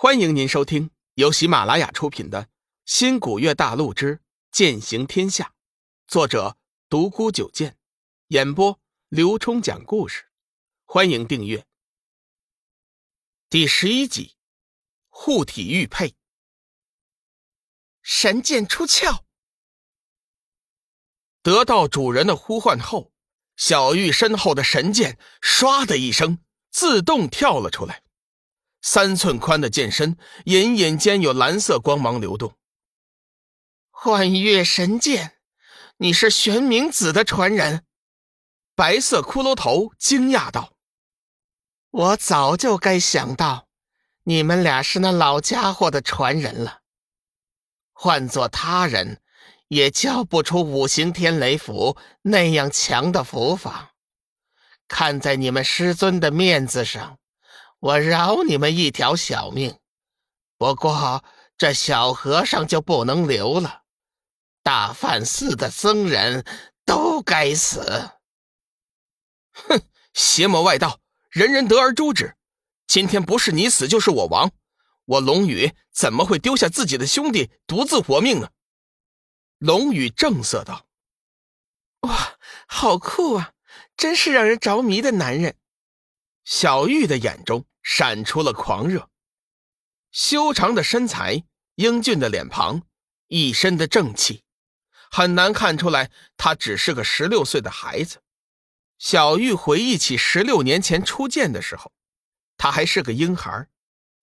欢迎您收听由喜马拉雅出品的《新古月大陆之剑行天下》，作者独孤九剑，演播刘冲讲故事。欢迎订阅。第十一集，护体玉佩，神剑出鞘。得到主人的呼唤后，小玉身后的神剑唰的一声自动跳了出来。三寸宽的剑身，隐隐间有蓝色光芒流动。幻月神剑，你是玄冥子的传人？白色骷髅头惊讶道：“我早就该想到，你们俩是那老家伙的传人了。换做他人，也教不出五行天雷符那样强的符法。看在你们师尊的面子上。”我饶你们一条小命，不过这小和尚就不能留了。大梵寺的僧人都该死！哼，邪魔外道，人人得而诛之。今天不是你死，就是我亡。我龙宇怎么会丢下自己的兄弟独自活命呢？龙宇正色道：“哇，好酷啊！真是让人着迷的男人。”小玉的眼中闪出了狂热，修长的身材，英俊的脸庞，一身的正气，很难看出来他只是个十六岁的孩子。小玉回忆起十六年前初见的时候，他还是个婴孩，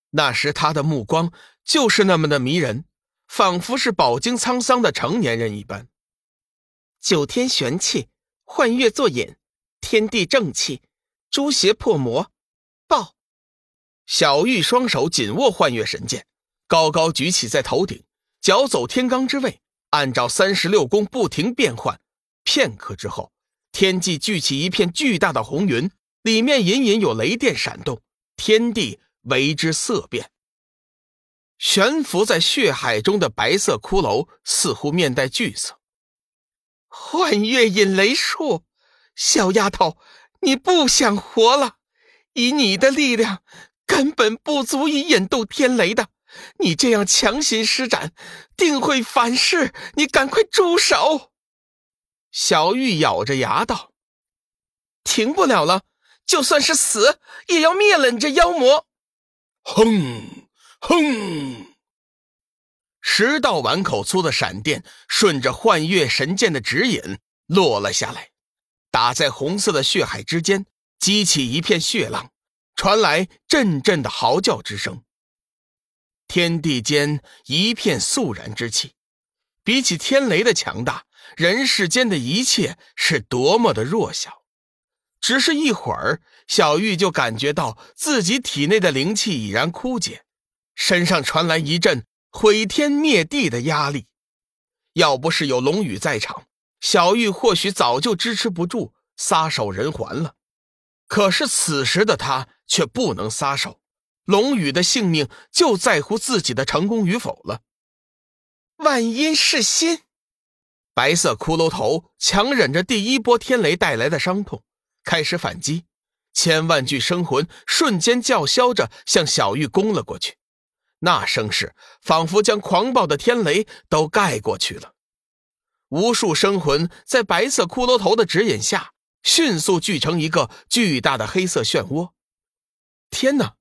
那时他的目光就是那么的迷人，仿佛是饱经沧桑的成年人一般。九天玄气，幻月作引，天地正气。诛邪破魔，爆！小玉双手紧握幻月神剑，高高举起在头顶，脚走天罡之位，按照三十六宫不停变换。片刻之后，天际聚起一片巨大的红云，里面隐隐有雷电闪动，天地为之色变。悬浮在血海中的白色骷髅似乎面带惧色。幻月引雷术，小丫头。你不想活了？以你的力量，根本不足以引渡天雷的。你这样强行施展，定会反噬。你赶快住手！小玉咬着牙道：“停不了了，就算是死，也要灭了你这妖魔！”哼哼，十道碗口粗的闪电顺着幻月神剑的指引落了下来。打在红色的血海之间，激起一片血浪，传来阵阵的嚎叫之声。天地间一片肃然之气，比起天雷的强大，人世间的一切是多么的弱小。只是一会儿，小玉就感觉到自己体内的灵气已然枯竭，身上传来一阵毁天灭地的压力。要不是有龙宇在场，小玉或许早就支持不住，撒手人寰了。可是此时的他却不能撒手，龙宇的性命就在乎自己的成功与否了。万阴噬心，白色骷髅头强忍着第一波天雷带来的伤痛，开始反击。千万具生魂瞬间叫嚣着向小玉攻了过去，那声势仿佛将狂暴的天雷都盖过去了。无数生魂在白色骷髅头的指引下，迅速聚成一个巨大的黑色漩涡。天哪！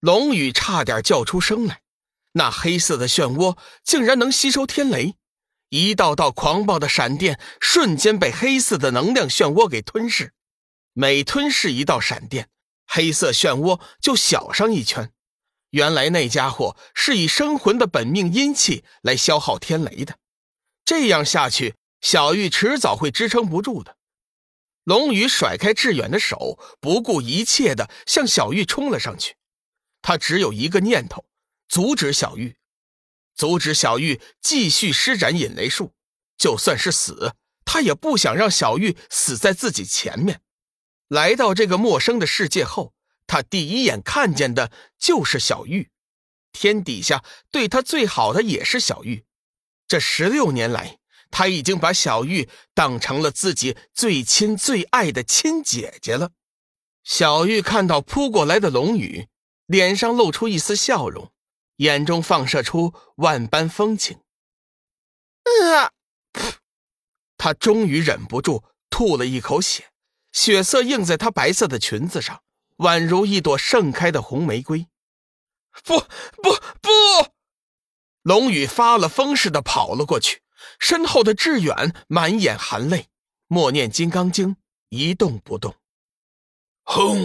龙宇差点叫出声来。那黑色的漩涡竟然能吸收天雷，一道道狂暴的闪电瞬间被黑色的能量漩涡给吞噬。每吞噬一道闪电，黑色漩涡就小上一圈。原来那家伙是以生魂的本命阴气来消耗天雷的。这样下去，小玉迟早会支撑不住的。龙宇甩开志远的手，不顾一切的向小玉冲了上去。他只有一个念头：阻止小玉，阻止小玉继续施展引雷术。就算是死，他也不想让小玉死在自己前面。来到这个陌生的世界后，他第一眼看见的就是小玉。天底下对他最好的也是小玉。这十六年来，他已经把小玉当成了自己最亲最爱的亲姐姐了。小玉看到扑过来的龙宇，脸上露出一丝笑容，眼中放射出万般风情。啊！他终于忍不住吐了一口血，血色映在她白色的裙子上，宛如一朵盛开的红玫瑰。不不不！龙宇发了疯似的跑了过去，身后的志远满眼含泪，默念《金刚经》，一动不动。轰！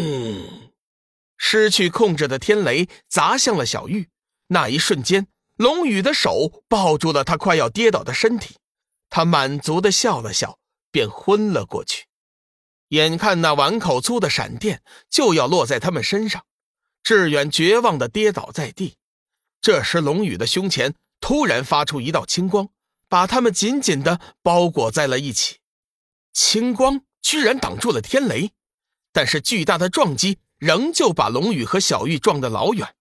失去控制的天雷砸向了小玉，那一瞬间，龙宇的手抱住了他快要跌倒的身体，他满足的笑了笑，便昏了过去。眼看那碗口粗的闪电就要落在他们身上。志远绝望的跌倒在地，这时龙宇的胸前突然发出一道青光，把他们紧紧的包裹在了一起。青光居然挡住了天雷，但是巨大的撞击仍旧把龙宇和小玉撞得老远。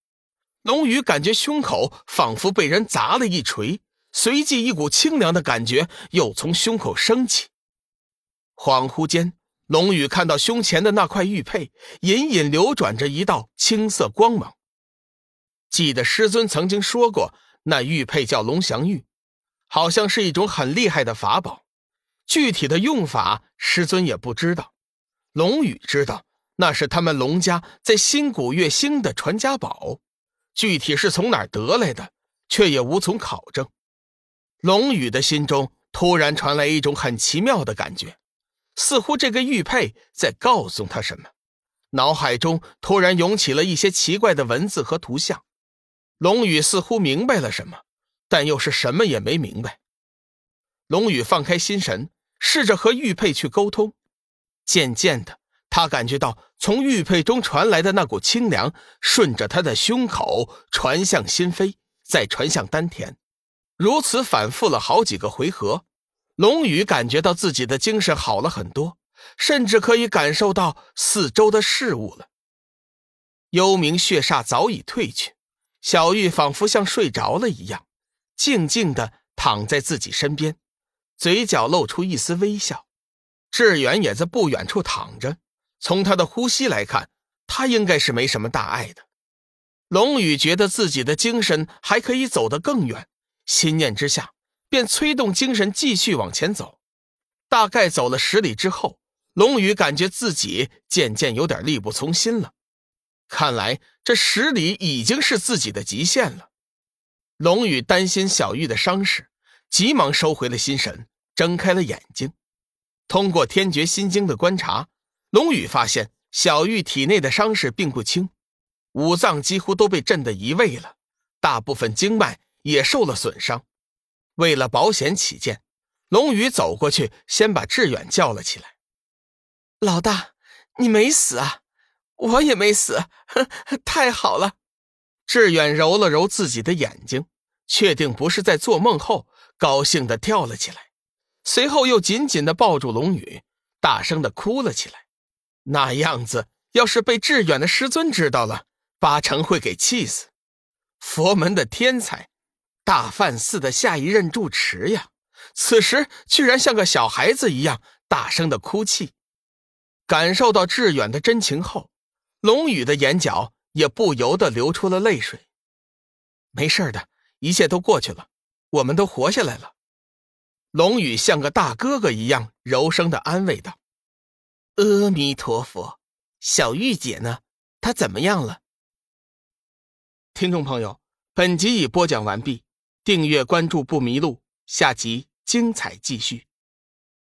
龙宇感觉胸口仿佛被人砸了一锤，随即一股清凉的感觉又从胸口升起。恍惚间。龙宇看到胸前的那块玉佩，隐隐流转着一道青色光芒。记得师尊曾经说过，那玉佩叫龙翔玉，好像是一种很厉害的法宝。具体的用法，师尊也不知道。龙宇知道，那是他们龙家在新古月星的传家宝，具体是从哪儿得来的，却也无从考证。龙宇的心中突然传来一种很奇妙的感觉。似乎这个玉佩在告诉他什么，脑海中突然涌起了一些奇怪的文字和图像。龙宇似乎明白了什么，但又是什么也没明白。龙宇放开心神，试着和玉佩去沟通。渐渐的，他感觉到从玉佩中传来的那股清凉，顺着他的胸口传向心扉，再传向丹田，如此反复了好几个回合。龙宇感觉到自己的精神好了很多，甚至可以感受到四周的事物了。幽冥血煞早已退去，小玉仿佛像睡着了一样，静静的躺在自己身边，嘴角露出一丝微笑。志远也在不远处躺着，从他的呼吸来看，他应该是没什么大碍的。龙宇觉得自己的精神还可以走得更远，心念之下。便催动精神继续往前走，大概走了十里之后，龙宇感觉自己渐渐有点力不从心了。看来这十里已经是自己的极限了。龙宇担心小玉的伤势，急忙收回了心神，睁开了眼睛。通过天绝心经的观察，龙宇发现小玉体内的伤势并不轻，五脏几乎都被震得移位了，大部分经脉也受了损伤。为了保险起见，龙宇走过去，先把志远叫了起来。老大，你没死啊？我也没死，太好了！志远揉了揉自己的眼睛，确定不是在做梦后，高兴的跳了起来，随后又紧紧的抱住龙宇，大声的哭了起来。那样子，要是被志远的师尊知道了，八成会给气死。佛门的天才。大梵寺的下一任住持呀，此时居然像个小孩子一样大声的哭泣。感受到志远的真情后，龙宇的眼角也不由得流出了泪水。没事的，一切都过去了，我们都活下来了。龙宇像个大哥哥一样柔声的安慰道：“阿弥陀佛，小玉姐呢？她怎么样了？”听众朋友，本集已播讲完毕。订阅关注不迷路，下集精彩继续。